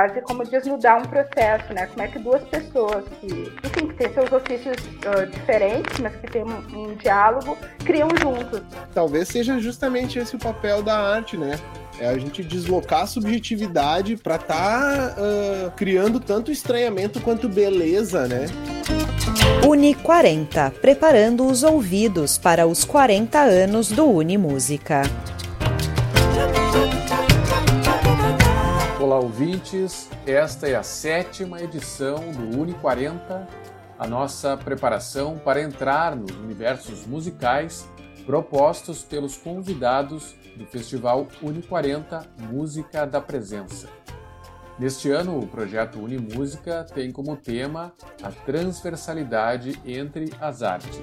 quase como desnudar um processo, né? Como é que duas pessoas que, enfim, que têm seus ofícios uh, diferentes, mas que têm um, um diálogo, criam juntos. Talvez seja justamente esse o papel da arte, né? É a gente deslocar a subjetividade para estar tá, uh, criando tanto estranhamento quanto beleza, né? Uni 40, preparando os ouvidos para os 40 anos do Uni Música. Ouvintes. Esta é a sétima edição do Uni 40, a nossa preparação para entrar nos universos musicais propostos pelos convidados do Festival Uni 40 Música da Presença. Neste ano, o projeto Unimúsica tem como tema a transversalidade entre as artes.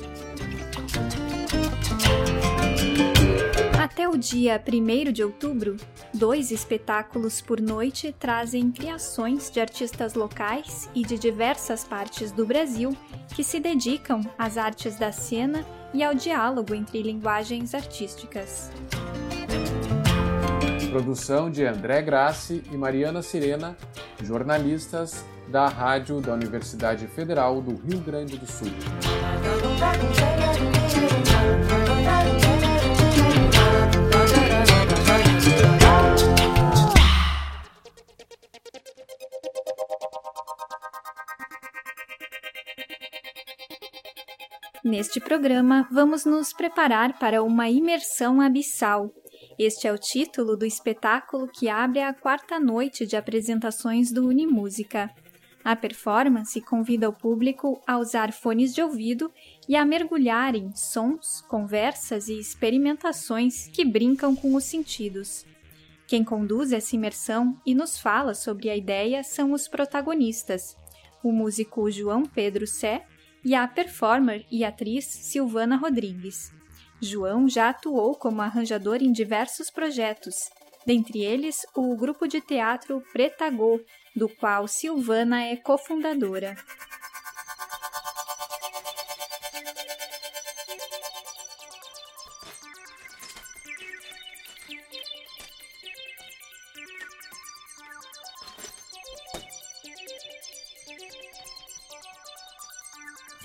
Até o dia 1 de outubro, dois espetáculos por noite trazem criações de artistas locais e de diversas partes do Brasil que se dedicam às artes da cena e ao diálogo entre linguagens artísticas. Produção de André Grassi e Mariana Sirena, jornalistas da Rádio da Universidade Federal do Rio Grande do Sul. Neste programa, vamos nos preparar para uma imersão abissal este é o título do espetáculo que abre a quarta noite de apresentações do Unimúsica. A performance convida o público a usar fones de ouvido e a mergulhar em sons, conversas e experimentações que brincam com os sentidos. Quem conduz essa imersão e nos fala sobre a ideia são os protagonistas, o músico João Pedro Sé e a performer e atriz Silvana Rodrigues. João já atuou como arranjador em diversos projetos, dentre eles o grupo de teatro Pretagô, do qual Silvana é cofundadora.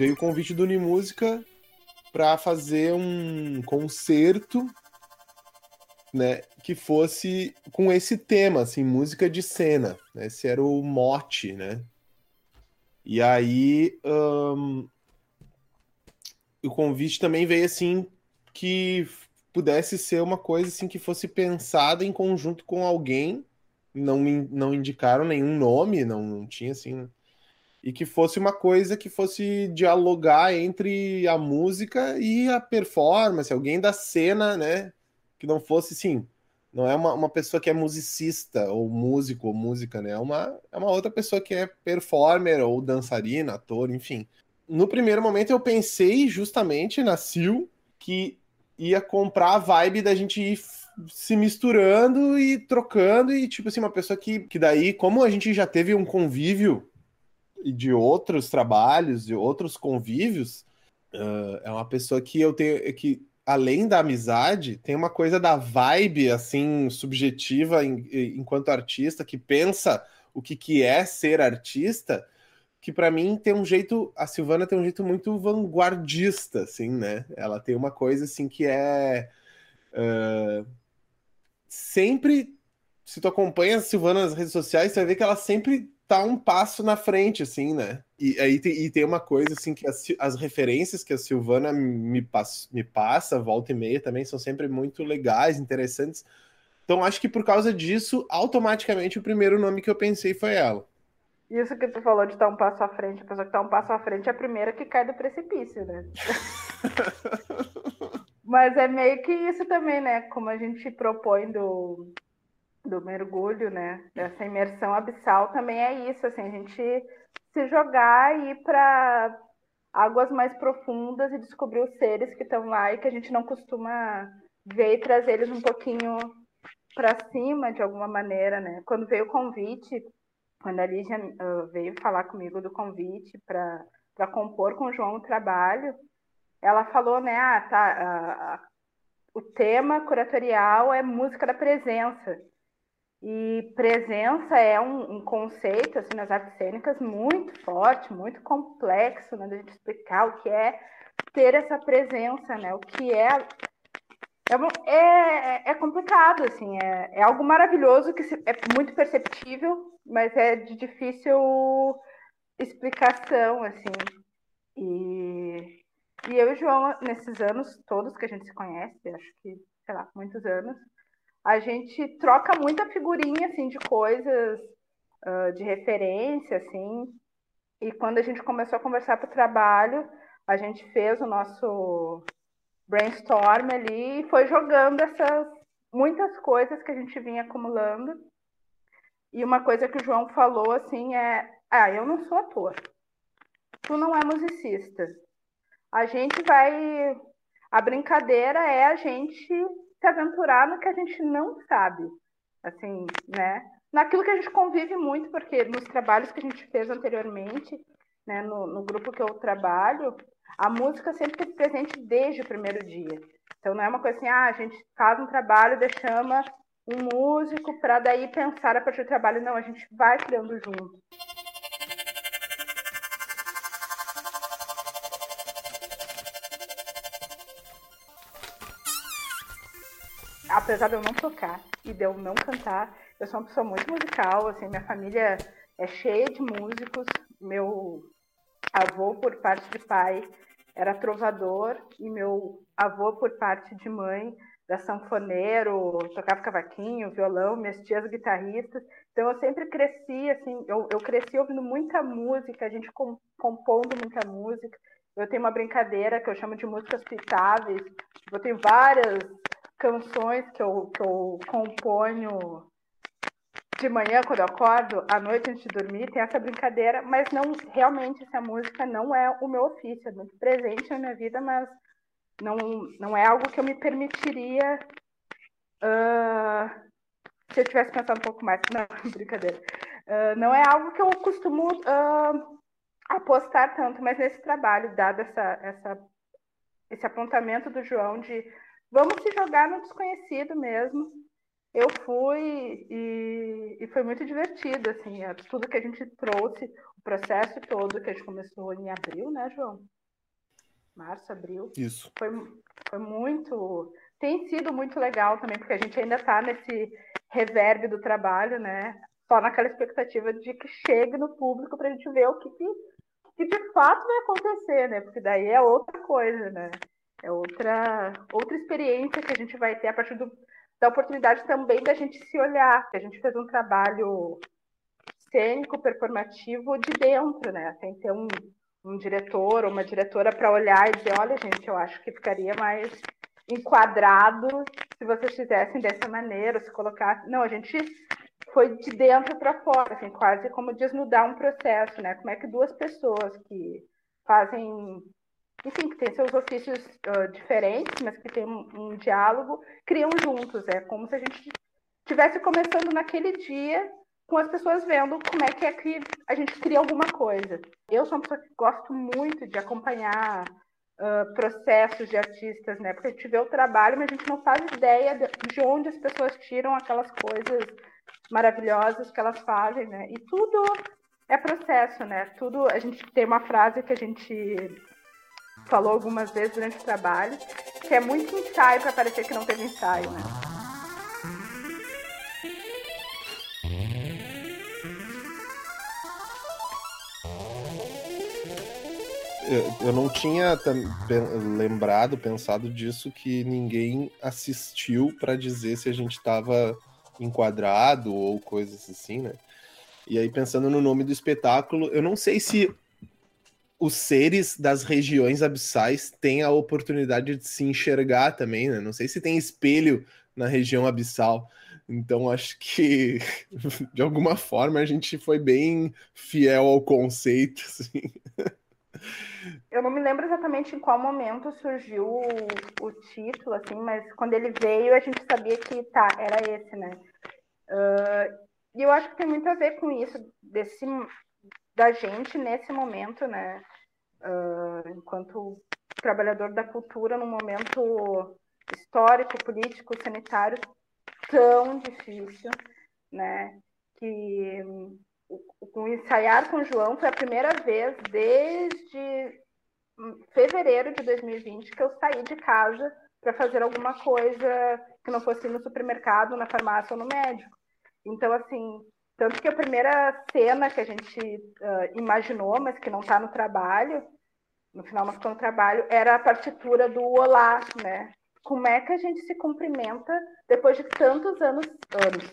Veio o convite do Unimúsica para fazer um concerto, né, que fosse com esse tema, assim, música de cena. Né? Esse era o mote, né? E aí um, o convite também veio assim que pudesse ser uma coisa assim que fosse pensada em conjunto com alguém. Não, não indicaram nenhum nome, não, não tinha assim e que fosse uma coisa que fosse dialogar entre a música e a performance, alguém da cena, né? Que não fosse, sim, não é uma, uma pessoa que é musicista, ou músico, ou música, né? É uma, é uma outra pessoa que é performer, ou dançarina, ator, enfim. No primeiro momento eu pensei justamente na Sil, que ia comprar a vibe da gente ir se misturando e trocando, e tipo assim, uma pessoa que, que daí, como a gente já teve um convívio e de outros trabalhos, de outros convívios, uh, é uma pessoa que eu tenho que além da amizade, tem uma coisa da vibe assim subjetiva em, enquanto artista que pensa o que, que é ser artista, que para mim tem um jeito, a Silvana tem um jeito muito vanguardista, assim, né? Ela tem uma coisa assim que é uh, sempre se tu acompanha a Silvana nas redes sociais, você vai ver que ela sempre tá um passo na frente, assim, né? E aí tem, e tem uma coisa, assim, que as, as referências que a Silvana me, pass, me passa, volta e meia, também são sempre muito legais, interessantes. Então, acho que por causa disso, automaticamente o primeiro nome que eu pensei foi ela. Isso que tu falou de estar um passo à frente, a pessoa que está um passo à frente é a primeira que cai do precipício, né? Mas é meio que isso também, né? Como a gente propõe do, do mergulho, né? Dessa imersão abissal também é isso, assim, a gente se jogar e ir para águas mais profundas e descobrir os seres que estão lá e que a gente não costuma ver e trazer eles um pouquinho para cima de alguma maneira, né? Quando veio o convite, quando a Lígia uh, veio falar comigo do convite para compor com o João o trabalho, ela falou, né, ah, tá, uh, uh, o tema curatorial é música da presença. E presença é um, um, conceito assim nas artes cênicas muito forte, muito complexo, né, da gente explicar o que é ter essa presença, né? O que é é, é, é complicado, assim, é, é algo maravilhoso que se, é muito perceptível, mas é de difícil explicação, assim. E, e eu e o João, nesses anos todos que a gente se conhece, acho que, sei lá, muitos anos, a gente troca muita figurinha, assim, de coisas, uh, de referência, assim. E quando a gente começou a conversar para o trabalho, a gente fez o nosso brainstorm ali e foi jogando essas muitas coisas que a gente vinha acumulando. E uma coisa que o João falou assim é: "Ah, eu não sou ator. Tu não é musicista. A gente vai a brincadeira é a gente se aventurar no que a gente não sabe. Assim, né? Naquilo que a gente convive muito, porque nos trabalhos que a gente fez anteriormente, né, no, no grupo que eu trabalho, a música sempre esteve presente desde o primeiro dia. Então não é uma coisa assim, ah, a gente faz um trabalho, chama um músico para daí pensar a partir do trabalho. Não, a gente vai criando junto. Apesar de eu não tocar e de eu não cantar, eu sou uma pessoa muito musical, assim, minha família é cheia de músicos. Meu avô, por parte de pai, era trovador e meu avô, por parte de mãe, era sanfoneiro, tocava cavaquinho, violão, minhas tias guitarristas. Então eu sempre cresci, assim, eu, eu cresci ouvindo muita música, a gente com, compondo muita música. Eu tenho uma brincadeira que eu chamo de músicas pitáveis. Eu tenho várias canções que eu, que eu componho de manhã, quando eu acordo, à noite antes de dormir, tem essa brincadeira, mas não realmente essa música não é o meu ofício, é muito presente na minha vida, mas não, não é algo que eu me permitiria uh, se eu tivesse pensado um pouco mais. Não, brincadeira. Uh, não é algo que eu costumo uh, apostar tanto, mas nesse trabalho, dado essa, essa, esse apontamento do João de vamos se jogar no desconhecido mesmo, eu fui e, e, foi muito divertido, assim, é, tudo que a gente trouxe, o processo todo que a gente começou em abril, né, João? Março, abril. Isso. Foi, foi muito. Tem sido muito legal também, porque a gente ainda está nesse reverb do trabalho, né? Só naquela expectativa de que chegue no público para a gente ver o que, que, que de fato vai acontecer, né? Porque daí é outra coisa, né? É outra, outra experiência que a gente vai ter a partir do, da oportunidade também da gente se olhar. A gente fez um trabalho cênico, performativo de dentro, né? Sem ter um, um diretor ou uma diretora para olhar e dizer, olha, gente, eu acho que ficaria mais enquadrado se vocês fizessem dessa maneira, se colocar. Não, a gente foi de dentro para fora, assim, quase como desnudar um processo, né? Como é que duas pessoas que fazem enfim, que tem seus ofícios uh, diferentes, mas que tem um, um, diálogo, criam juntos. É como se a gente estivesse começando naquele dia com as pessoas vendo como é que é que a gente cria alguma coisa. Eu sou uma pessoa que gosto muito de acompanhar uh, processos de artistas, né? Porque a gente vê o trabalho, mas a gente não faz ideia de onde as pessoas tiram aquelas coisas maravilhosas que elas fazem, né? E tudo é processo, né? Tudo a gente tem uma frase que a gente falou algumas vezes durante o trabalho, que é muito ensaio para parecer que não teve ensaio, né? Eu não tinha lembrado, pensado disso, que ninguém assistiu para dizer se a gente estava enquadrado ou coisas assim, né? E aí, pensando no nome do espetáculo, eu não sei se os seres das regiões abissais têm a oportunidade de se enxergar também, né? Não sei se tem espelho na região abissal. Então acho que de alguma forma a gente foi bem fiel ao conceito. Assim. Eu não me lembro exatamente em qual momento surgiu o, o, título, assim, mas quando ele veio a gente sabia que tá, era esse, né? Uh, e eu acho que tem muito a ver com isso, desse, da gente nesse momento, né? Uh, enquanto trabalhador da cultura num momento histórico, político, sanitário tão difícil. né? Que o ensaiar com o João foi a primeira vez desde fevereiro de 2020 que eu saí de casa para fazer alguma coisa que não fosse no supermercado, na farmácia ou no médico. Então, assim, tanto que a primeira cena que a gente uh, imaginou, mas que não está no trabalho, no final não ficou no trabalho, era a partitura do Olá, né? Como é que a gente se cumprimenta depois de tantos anos, anos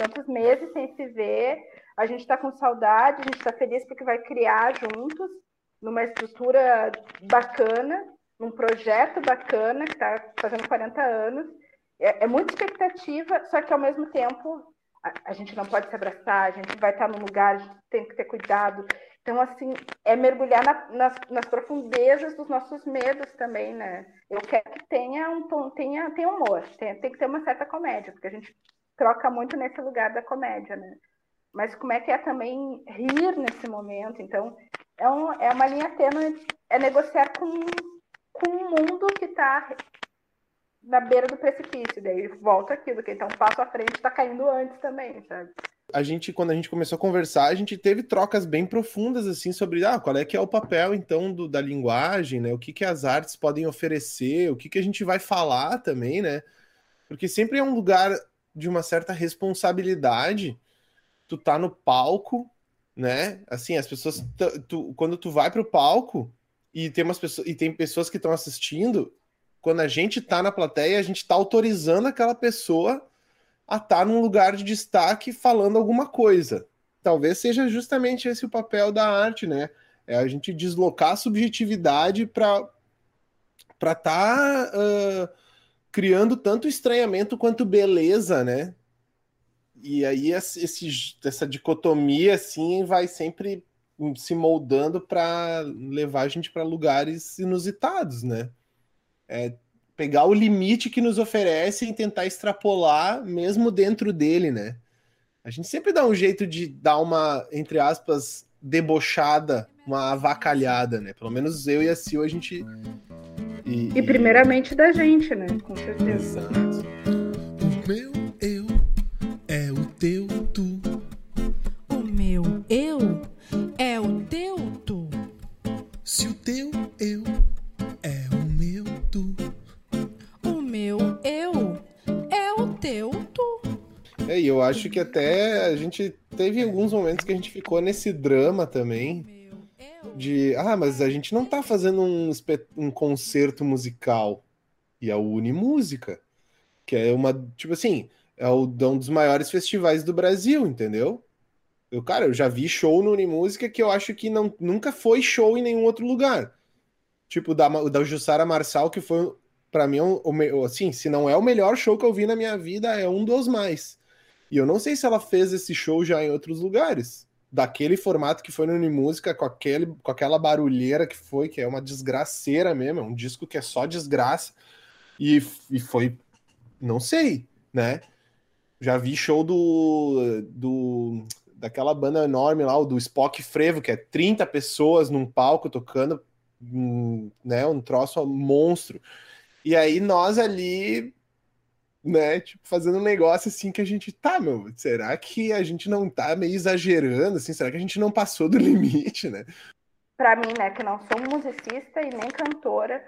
tantos meses sem se ver, a gente está com saudade, a gente está feliz porque vai criar juntos, numa estrutura bacana, num projeto bacana, que está fazendo 40 anos. É, é, muita expectativa, só que ao mesmo tempo a, a, gente não pode se abraçar, a gente vai estar num lugar, a gente tem que ter cuidado. Então, assim, é mergulhar na, nas, nas, profundezas dos nossos medos também, né? Eu quero que tenha um tom, tenha, tenha humor, tem, tem que ter uma certa comédia, porque a gente troca muito nesse lugar da comédia, né? mas como é que é também rir nesse momento. Então, é, um, é uma linha tênue, é negociar com, com um mundo que está na beira do precipício. Daí volta aquilo, que então um passo à frente está caindo antes também, sabe? A gente, quando a gente começou a conversar, a gente teve trocas bem profundas, assim, sobre ah, qual é que é o papel, então, do, da linguagem, né? O que, que as artes podem oferecer, o que, que a gente vai falar também, né? Porque sempre é um lugar de uma certa responsabilidade tu tá no palco, né? Assim, as pessoas. Tu, quando tu vai pro palco e tem umas pessoas e tem pessoas que estão assistindo, quando a gente tá na plateia, a gente tá autorizando aquela pessoa a estar tá num lugar de destaque falando alguma coisa. Talvez seja justamente esse o papel da arte, né? É a gente deslocar a subjetividade para para tá uh, criando tanto estranhamento quanto beleza, né? E aí esse, essa dicotomia assim vai sempre se moldando para levar a gente para lugares inusitados, né? É pegar o limite que nos oferece e tentar extrapolar mesmo dentro dele, né? A gente sempre dá um jeito de dar uma, entre aspas, debochada, uma avacalhada, né? Pelo menos eu e a Sil, a gente. E, e primeiramente da gente, né? Com certeza. Exato. Meu que até a gente teve alguns momentos que a gente ficou nesse drama também. De, ah, mas a gente não tá fazendo um, um concerto musical. E a Unimúsica. Que é uma, tipo assim, é o, um dos maiores festivais do Brasil, entendeu? Eu, cara, eu já vi show no Unimúsica que eu acho que não, nunca foi show em nenhum outro lugar. Tipo, da, da Jussara Marçal, que foi, para mim, um, assim, se não é o melhor show que eu vi na minha vida, é um dos mais. E eu não sei se ela fez esse show já em outros lugares. Daquele formato que foi no Unimúsica, com, aquele, com aquela barulheira que foi, que é uma desgraceira mesmo, é um disco que é só desgraça. E, e foi, não sei, né? Já vi show do, do daquela banda enorme lá, o do Spock Frevo, que é 30 pessoas num palco tocando, um, né, um troço monstro. E aí nós ali, né, tipo, fazendo um negócio assim que a gente tá, meu, será que a gente não tá meio exagerando, assim, será que a gente não passou do limite, né? Para mim, né, que não sou musicista e nem cantora,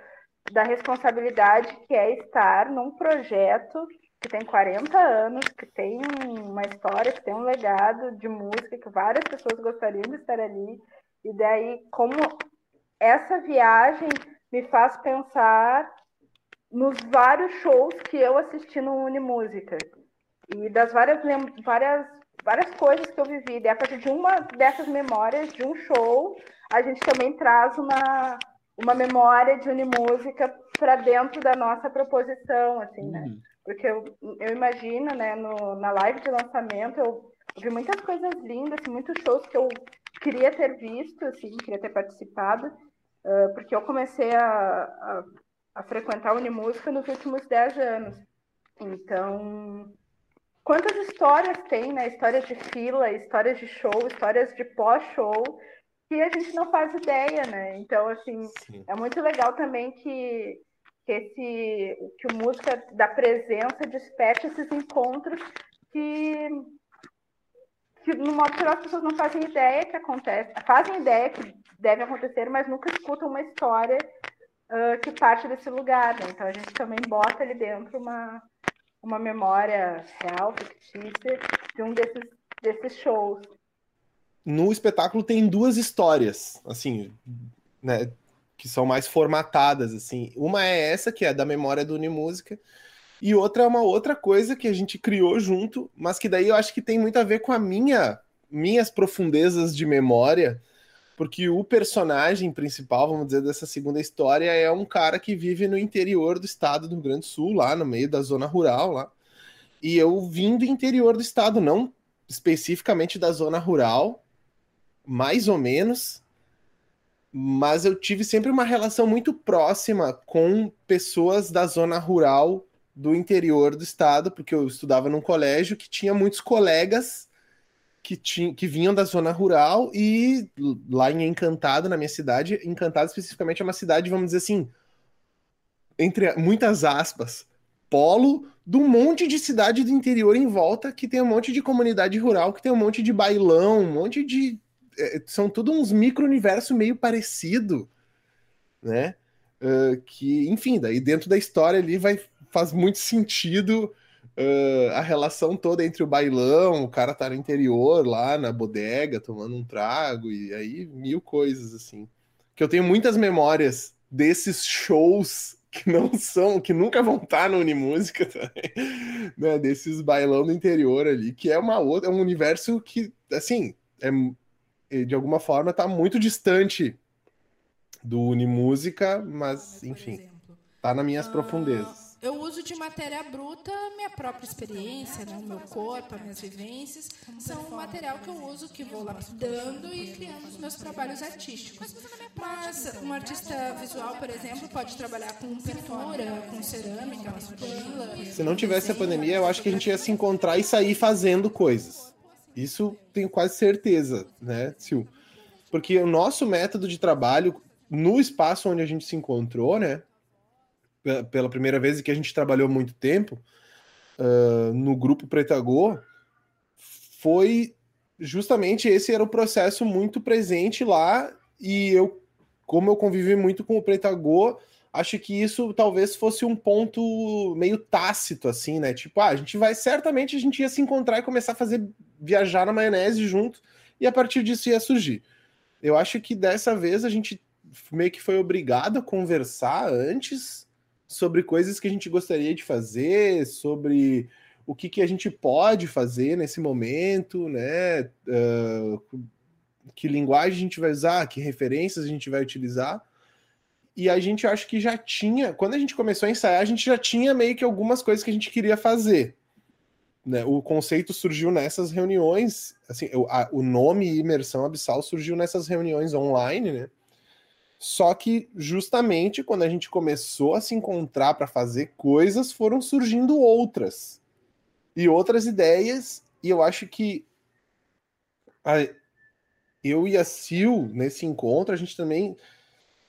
da responsabilidade que é estar num projeto que tem 40 anos, que tem uma história, que tem um legado de música, que várias pessoas gostariam de estar ali. E daí, como essa viagem me faz pensar nos vários shows que eu assisti no Unimúsica. E das várias, várias, várias coisas que eu vivi. E a partir de uma dessas memórias, de um show, a gente também traz uma, uma memória de Unimúsica para dentro da nossa proposição, assim, né? Uhum. Porque eu, eu imagino, né, no, na live de lançamento, eu, vi muitas coisas lindas, assim, muitos shows que eu queria ter visto, assim, queria ter participado, uh, porque eu comecei a, a, a frequentar a Unimúsica nos últimos 10 anos. Então, quantas histórias tem, né? Histórias de fila, histórias de show, histórias de pós-show, que a gente não faz ideia, né? Então, assim, Sim. é muito legal também que que esse que o música da presença desperte esses encontros que que no modo geral as pessoas não fazem ideia que acontece, fazem ideia que deve acontecer, mas nunca escutam uma história uh, que parte desse lugar. Né? Então a gente também bota ali dentro uma, uma memória real, fictícia, de um desses, desses shows. No espetáculo tem duas histórias, assim, né, que são mais formatadas, assim. Uma é essa, que é da memória do Unimúsica, e outra é uma outra coisa que a gente criou junto, mas que daí eu acho que tem muito a ver com a minha minhas profundezas de memória, porque o personagem principal, vamos dizer, dessa segunda história é um cara que vive no interior do estado do Rio Grande do Sul, lá no meio da zona rural, lá. E eu vim do interior do estado, não especificamente da zona rural, mais ou menos, mas eu tive sempre uma relação muito próxima com pessoas da zona rural do interior do estado, porque eu estudava num colégio que tinha muitos colegas que, tinha, que vinham da zona rural e lá em Encantado, na minha cidade, Encantado especificamente é uma cidade, vamos dizer assim, entre muitas aspas, polo de um monte de cidade do interior em volta que tem um monte de comunidade rural, que tem um monte de bailão, um monte de. É, são tudo uns micro-universo meio parecido, né? Uh, que, enfim, daí dentro da história ali vai, faz muito sentido uh, a relação toda entre o bailão, o cara tá no interior lá na bodega tomando um trago e aí mil coisas assim. Que eu tenho muitas memórias desses shows que não são, que nunca vão estar no Unimúsica né? Desses bailão do interior ali, que é uma outra, é um universo que, assim, é, de alguma forma tá muito distante do Unimúsica, mas enfim, tá nas minhas profundezas eu uso de matéria bruta minha própria experiência, né? o meu corpo, as minhas vivências. São um material que eu uso, que vou lapidando e criando os meus trabalhos artísticos. Mas um artista visual, por exemplo, pode trabalhar com pintura, com cerâmica, com Se não tivesse a pandemia, eu acho que a gente ia se encontrar e sair fazendo coisas. Isso tenho quase certeza, né, Sil? Porque o nosso método de trabalho no espaço onde a gente se encontrou, né? Pela primeira vez e que a gente trabalhou muito tempo uh, no grupo Pretagô foi justamente esse era o processo muito presente lá e eu como eu convivi muito com o Pretagô acho que isso talvez fosse um ponto meio tácito assim né? Tipo ah, a gente vai certamente a gente ia se encontrar e começar a fazer viajar na maionese junto e a partir disso ia surgir. Eu acho que dessa vez a gente meio que foi obrigado a conversar antes sobre coisas que a gente gostaria de fazer, sobre o que, que a gente pode fazer nesse momento, né? Uh, que linguagem a gente vai usar, que referências a gente vai utilizar. E a gente acho que já tinha, quando a gente começou a ensaiar, a gente já tinha meio que algumas coisas que a gente queria fazer. Né? O conceito surgiu nessas reuniões, assim, o, a, o nome imersão abissal surgiu nessas reuniões online, né? Só que justamente quando a gente começou a se encontrar para fazer coisas, foram surgindo outras. E outras ideias, e eu acho que a, eu e a Sil, nesse encontro, a gente também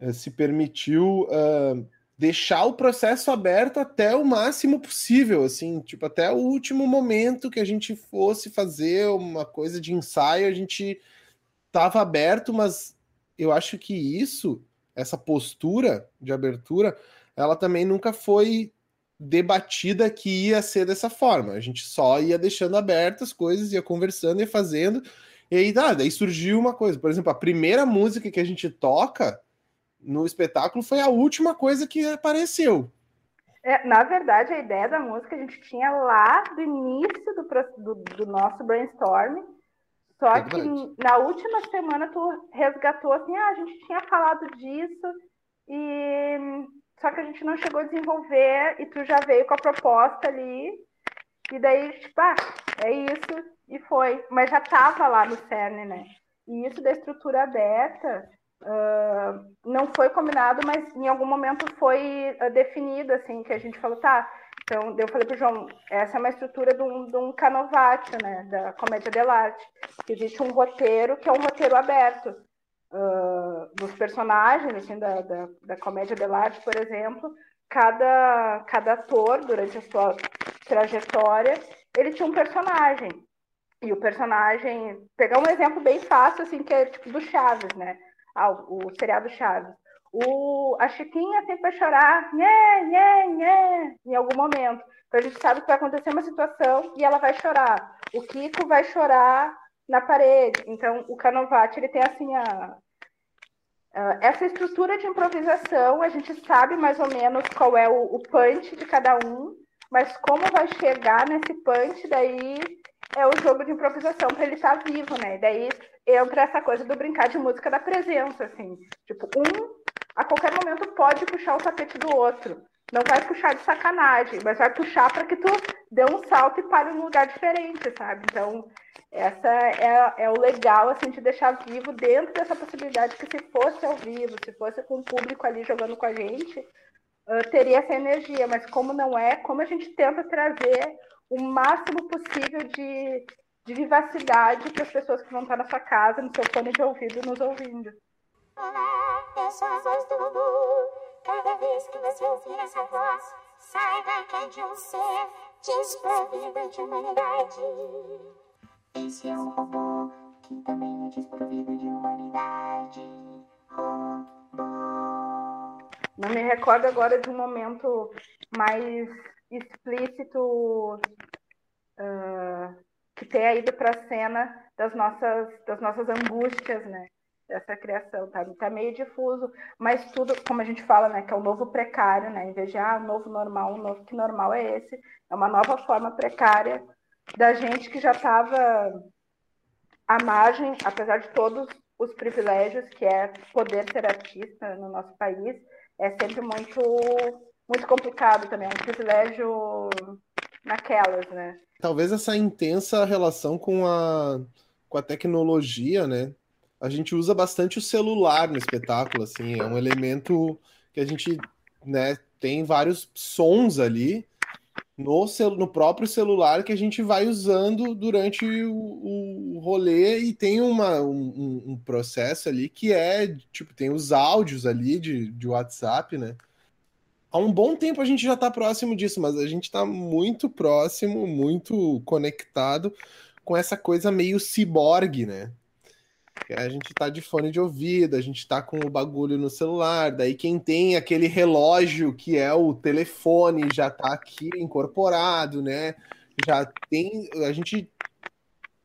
uh, se permitiu uh, deixar o processo aberto até o máximo possível, assim, tipo, até o último momento que a gente fosse fazer uma coisa de ensaio, a gente estava aberto, mas eu acho que isso, essa postura de abertura, ela também nunca foi debatida que ia ser dessa forma. A gente só ia deixando abertas as coisas, ia conversando e fazendo. E aí, ah, daí surgiu uma coisa. Por exemplo, a primeira música que a gente toca no espetáculo foi a última coisa que apareceu. É, na verdade, a ideia da música a gente tinha lá do início do, do, do nosso brainstorm só é que na última semana tu resgatou assim, ah, a gente tinha falado disso e só que a gente não chegou a desenvolver e tu já veio com a proposta ali e daí, tipo, ah, é isso e foi. Mas já tava lá no CERN, né? E isso da estrutura aberta uh, não foi combinado, mas em algum momento foi uh, definido, assim, que a gente falou, tá, então, eu falei para o João, essa é uma estrutura de um, de um canovatio, né, da comédia dell'arte. Existe um roteiro que é um roteiro aberto uh, dos personagens, assim, da, da, da comédia dell'arte, por exemplo. Cada, cada ator, durante a sua trajetória, ele tinha um personagem. E o personagem. Pegar um exemplo bem fácil, assim, que é tipo do Chaves, né? Ah, o, o seriado Chaves. O, a Chiquinha sempre vai chorar, nhé, nhé, nhé, em algum momento. Então a gente sabe que vai acontecer uma situação e ela vai chorar. O Kiko vai chorar na parede. Então o Canovati ele tem assim a, essa estrutura de improvisação, a gente sabe mais ou menos qual é o, o punch de cada um, mas como vai chegar nesse punch, daí é o jogo de improvisação para ele estar tá vivo, né? Daí entra essa coisa do brincar de música da presença, assim. Tipo, um a qualquer momento pode puxar o tapete do outro. Não vai puxar de sacanagem, mas vai puxar para que tu dê um salto e pare num lugar diferente, sabe? Então, essa é, é o legal, assim, de deixar vivo dentro dessa possibilidade que se fosse ao vivo, se fosse com o público ali jogando com a gente, uh, teria essa energia. Mas como não é, como a gente tenta trazer o máximo possível de, de vivacidade para as pessoas que vão estar na sua casa, no seu fone de ouvido, nos ouvindo. Olá, eu sou a voz do Bubu. Cada vez que você ouvir essa voz, saiba que é de um ser desprovido de humanidade. Esse é um robô que também é desprovido de humanidade. Não me recordo agora de um momento mais explícito uh, que tenha ido para a cena das nossas, das nossas angústias, né? Dessa criação, tá? Tá meio difuso, mas tudo, como a gente fala, né? Que é o novo precário, né? Em vez de, ah, novo normal, novo que normal é esse, é uma nova forma precária da gente que já estava à margem, apesar de todos os privilégios que é poder ser artista no nosso país, é sempre muito muito complicado também, é um privilégio naquelas, né? Talvez essa intensa relação com a, com a tecnologia, né? A gente usa bastante o celular no espetáculo, assim, é um elemento que a gente, né, tem vários sons ali no, no próprio celular que a gente vai usando durante o, o rolê e tem uma, um, um, processo ali que é, tipo, tem os áudios ali de, de WhatsApp, né? Há um bom tempo a gente já está próximo disso, mas a gente está muito próximo, muito conectado com essa coisa meio ciborgue, né? A gente tá de fone de ouvido, a gente tá com o bagulho no celular, daí quem tem aquele relógio que é o telefone já tá aqui incorporado, né? Já tem. A gente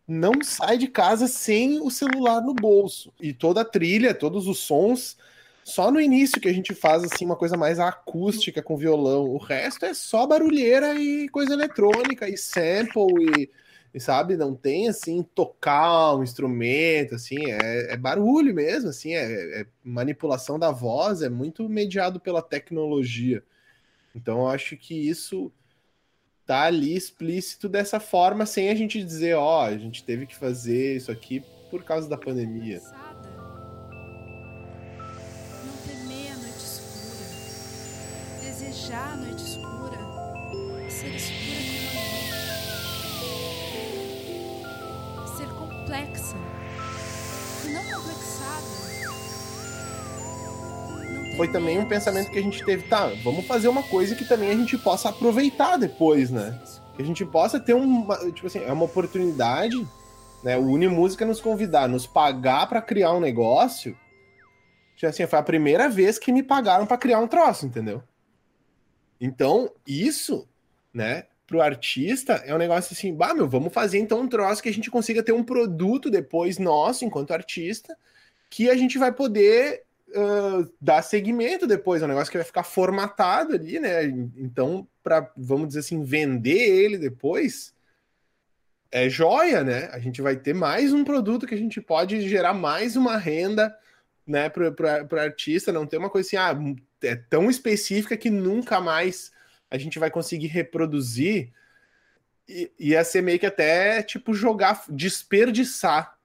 não sai de casa sem o celular no bolso. E toda a trilha, todos os sons, só no início que a gente faz assim uma coisa mais acústica com violão. O resto é só barulheira e coisa eletrônica e sample e sabe, não tem assim tocar um instrumento, assim, é, é barulho mesmo, assim, é, é, manipulação da voz, é muito mediado pela tecnologia. Então eu acho que isso tá ali explícito dessa forma, sem a gente dizer, ó, oh, a gente teve que fazer isso aqui por causa da pandemia. Não temer a noite escura, desejar a noite escura, ser complexa não complexada. Foi também um pensamento que a gente teve, tá, vamos fazer uma coisa que também a gente possa aproveitar depois, né? Que a gente possa ter uma, tipo assim, é uma oportunidade, né? O Unimúsica nos convidar, nos pagar para criar um negócio. Tipo assim, foi a primeira vez que me pagaram para criar um troço, entendeu? Então, isso, né, pro artista é um negócio assim, bah, meu, vamos fazer então um troço que a gente consiga ter um produto depois nosso, enquanto artista, que a gente vai poder uh, dar segmento depois, é um negócio que vai ficar formatado ali, né? Então, para vamos dizer assim, vender ele depois, é joia, né? A gente vai ter mais um produto que a gente pode gerar mais uma renda, né, para o artista, não ter uma coisa assim, ah, é tão específica que nunca mais a gente vai conseguir reproduzir, e ia ser meio que até tipo jogar, desperdiçar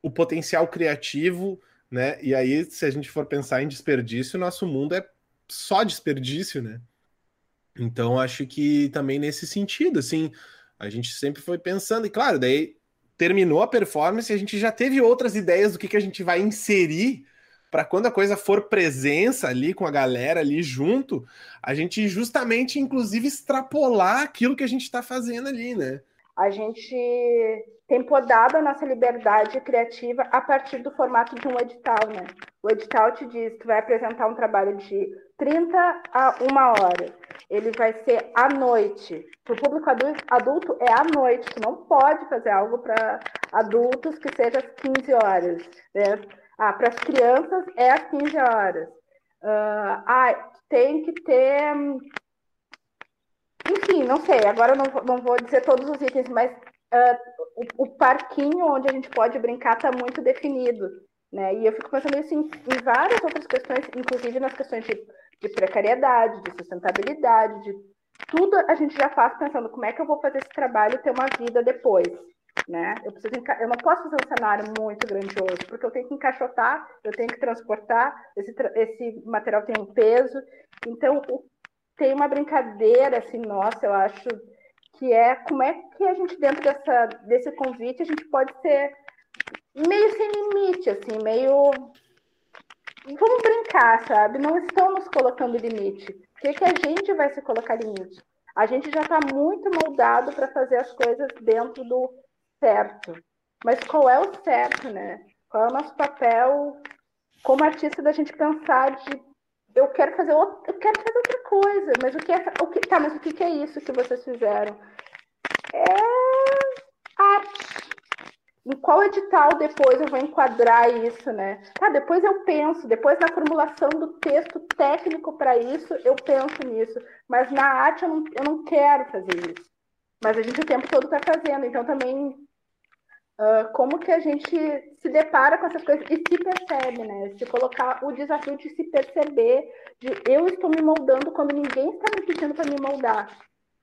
o potencial criativo, né? E aí, se a gente for pensar em desperdício, nosso mundo é só desperdício, né? Então, acho que também nesse sentido, assim, a gente sempre foi pensando, e claro, daí terminou a performance, a gente já teve outras ideias do que, que a gente vai inserir para quando a coisa for presença ali com a galera ali junto, a gente justamente, inclusive, extrapolar aquilo que a gente está fazendo ali, né? A gente tem podado a nossa liberdade criativa a partir do formato de um edital, né? O edital te diz que vai apresentar um trabalho de 30 a 1 hora. Ele vai ser à noite. Para o público adulto, é à noite. Tu não pode fazer algo para adultos que seja às 15 horas. Né? Ah, para as crianças é às 15 horas. Uh, ah, tem que ter. Enfim, não sei, agora eu não, não vou dizer todos os itens, mas uh, o, o, parquinho onde a gente pode brincar está muito definido. Né? E eu fico pensando isso em, em, várias outras questões, inclusive nas questões de, de precariedade, de sustentabilidade, de tudo a gente já faz pensando como é que eu vou fazer esse trabalho ter uma vida depois. Né? Eu, preciso, eu não posso fazer um cenário muito grandioso, porque eu tenho que encaixotar, eu tenho que transportar, esse, esse material tem um peso. Então, tem uma brincadeira, assim, nossa, eu acho, que é como é que a gente, dentro dessa, desse convite, a gente pode ser meio sem limite, assim, meio. Vamos brincar, sabe? Não estamos colocando limite. O que, que a gente vai se colocar limite? A gente já está muito moldado para fazer as coisas dentro do certo. Mas qual é o certo, né? Qual é o nosso papel como artista da gente pensar de eu quero fazer outra, eu quero fazer outra coisa, mas o que é o que tá, mas o que é isso que vocês fizeram? É arte. Em qual edital depois eu vou enquadrar isso, né? Tá, depois eu penso, depois na formulação do texto técnico para isso, eu penso nisso. Mas na arte eu não, eu não quero fazer isso. Mas a gente o tempo todo está fazendo, então também Uh, como que a gente se depara com essas coisas e se percebe, né? Se colocar o desafio de se perceber, de eu estou me moldando quando ninguém está me pedindo para me moldar.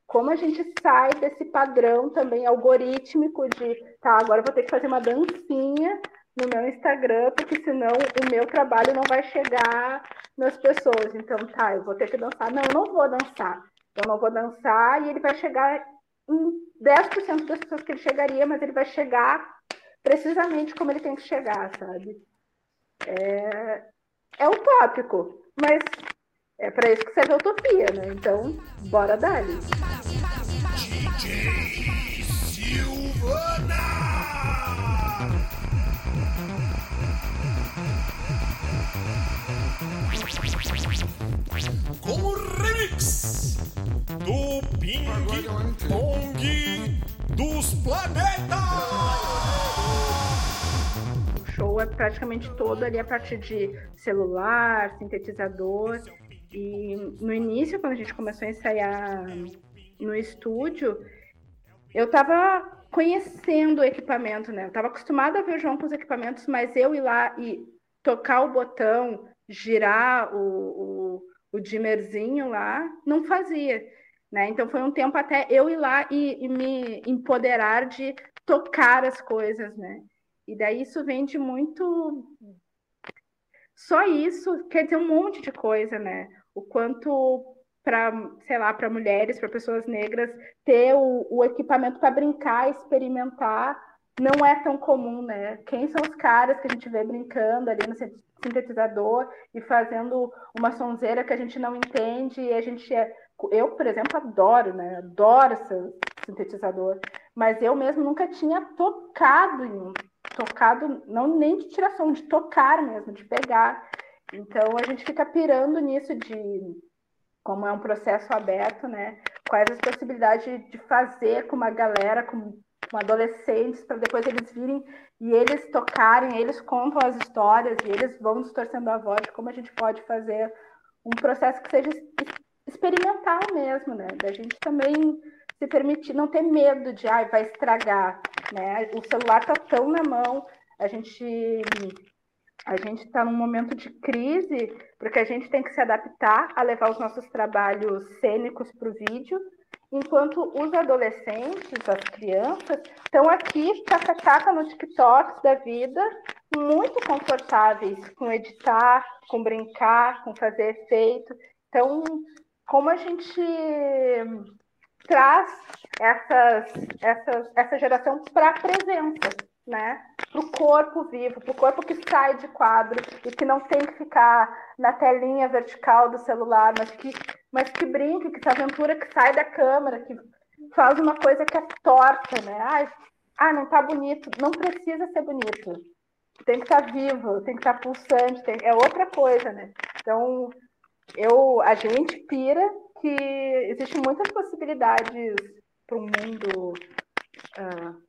Como a gente sai desse padrão também algorítmico de, tá, agora vou ter que fazer uma dancinha no meu Instagram, porque senão o meu trabalho não vai chegar nas pessoas. Então, tá, eu vou ter que dançar. Não, eu não vou dançar. Eu não vou dançar e ele vai chegar em 10% das pessoas que ele chegaria, mas ele vai chegar precisamente como ele tem que chegar, sabe? É, é utópico, mas é para isso que serve a utopia, né? Então, bora dar. DJ Silvana! Com o remix do Ping Pong dos Planetas! O show é praticamente todo ali a partir de celular, sintetizador. E no início, quando a gente começou a ensaiar no estúdio, eu estava conhecendo o equipamento, né? Eu estava acostumada a ver o João com os equipamentos, mas eu ir lá e tocar o botão, girar o, o, o dimmerzinho lá, não fazia. Né? Então foi um tempo até eu ir lá e, e, me empoderar de tocar as coisas, né? E daí isso vem de muito. Só isso quer dizer um monte de coisa, né? O quanto para, sei lá, para mulheres, para pessoas negras, ter o, o equipamento para brincar, experimentar, não é tão comum, né? Quem são os caras que a gente vê brincando ali no sintetizador e fazendo uma sonzeira que a gente não entende e a gente é... eu, por exemplo, adoro, né? Adoro esse sintetizador, mas eu mesmo nunca tinha tocado em um, tocado não nem de tiração, de tocar mesmo, de pegar. Então a gente fica pirando nisso de como é um processo aberto, né? Quais as possibilidades de fazer com uma galera, com com adolescentes, para depois eles virem e eles tocarem, eles contam as histórias e eles vão distorcendo a voz de como a gente pode fazer um processo que seja experimental mesmo, né? Da gente também se permitir, não ter medo de, ai, vai estragar, né? O celular está tão na mão, a gente a gente está num momento de crise, porque a gente tem que se adaptar a levar os nossos trabalhos cênicos para o vídeo, enquanto os adolescentes, as crianças, estão aqui caca no TikTok da vida, muito confortáveis com editar, com brincar, com fazer efeito. Então, como a gente traz essas, essas, essa geração para a presença, né? Para o corpo vivo, para o corpo que sai de quadro e que não tem que ficar na telinha vertical do celular, mas que mas que brinque, que se aventura, que sai da câmera, que faz uma coisa que é torta, né? Ah, ah, não tá bonito. Não precisa ser bonito. Tem que estar tá vivo, tem que estar tá pulsante, tem... é outra coisa, né? Então, eu, a gente pira que existem muitas possibilidades para um mundo uh,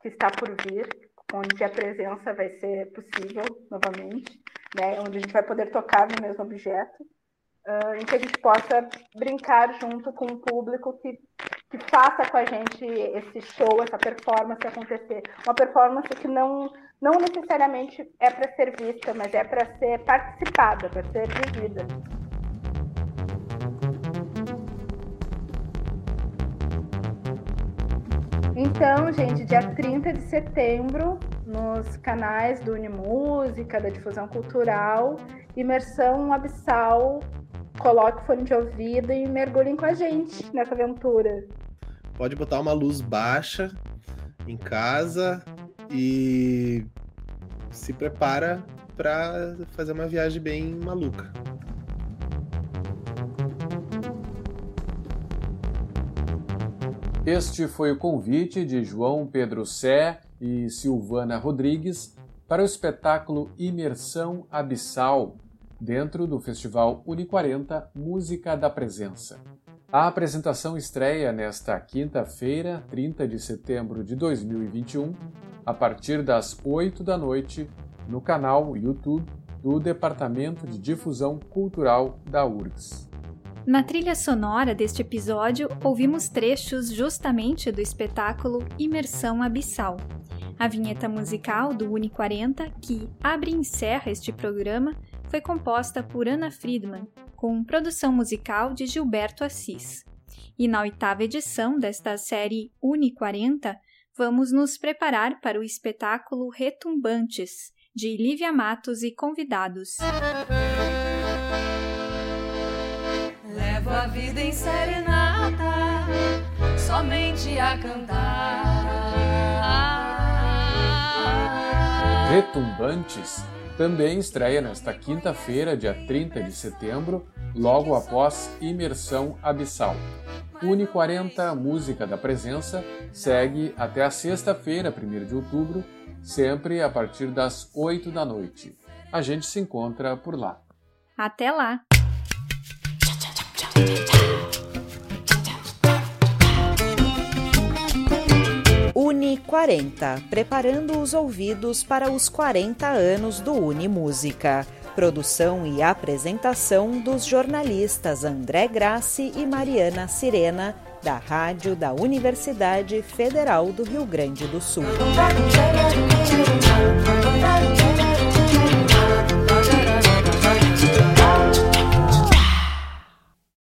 que está por vir, onde a presença vai ser possível novamente, né? onde a gente vai poder tocar no mesmo objeto, uh, em que a gente possa brincar junto com o público que, que faça com a gente esse show, essa performance acontecer. Uma performance que não, não necessariamente é para ser vista, mas é para ser participada, para ser vivida. Então, gente, dia 30 de setembro, nos canais do Unimúsica, da Difusão Cultural, Imersão Abissal, coloque o fone de ouvido e mergulhem com a gente nessa aventura. Pode botar uma luz baixa em casa e se prepara para fazer uma viagem bem maluca. Este foi o convite de João Pedro Sé e Silvana Rodrigues para o espetáculo Imersão Abissal, dentro do Festival Uni 40 Música da Presença. A apresentação estreia nesta quinta-feira, 30 de setembro de 2021, a partir das 8 da noite, no canal YouTube do Departamento de Difusão Cultural da URGS. Na trilha sonora deste episódio, ouvimos trechos justamente do espetáculo Imersão Abissal. A vinheta musical do Uni 40, que abre e encerra este programa, foi composta por Ana Friedman, com produção musical de Gilberto Assis. E na oitava edição desta série Uni 40, vamos nos preparar para o espetáculo Retumbantes, de Lívia Matos e convidados. Levo a vida em serenata, somente a cantar. Retumbantes também estreia nesta quinta-feira, dia 30 de setembro, logo após Imersão Abissal. Uni 40 Música da Presença segue até a sexta-feira, 1 de outubro, sempre a partir das 8 da noite. A gente se encontra por lá. Até lá! Uni 40, preparando os ouvidos para os 40 anos do Uni Música. Produção e apresentação dos jornalistas André Grassi e Mariana Sirena, da Rádio da Universidade Federal do Rio Grande do Sul.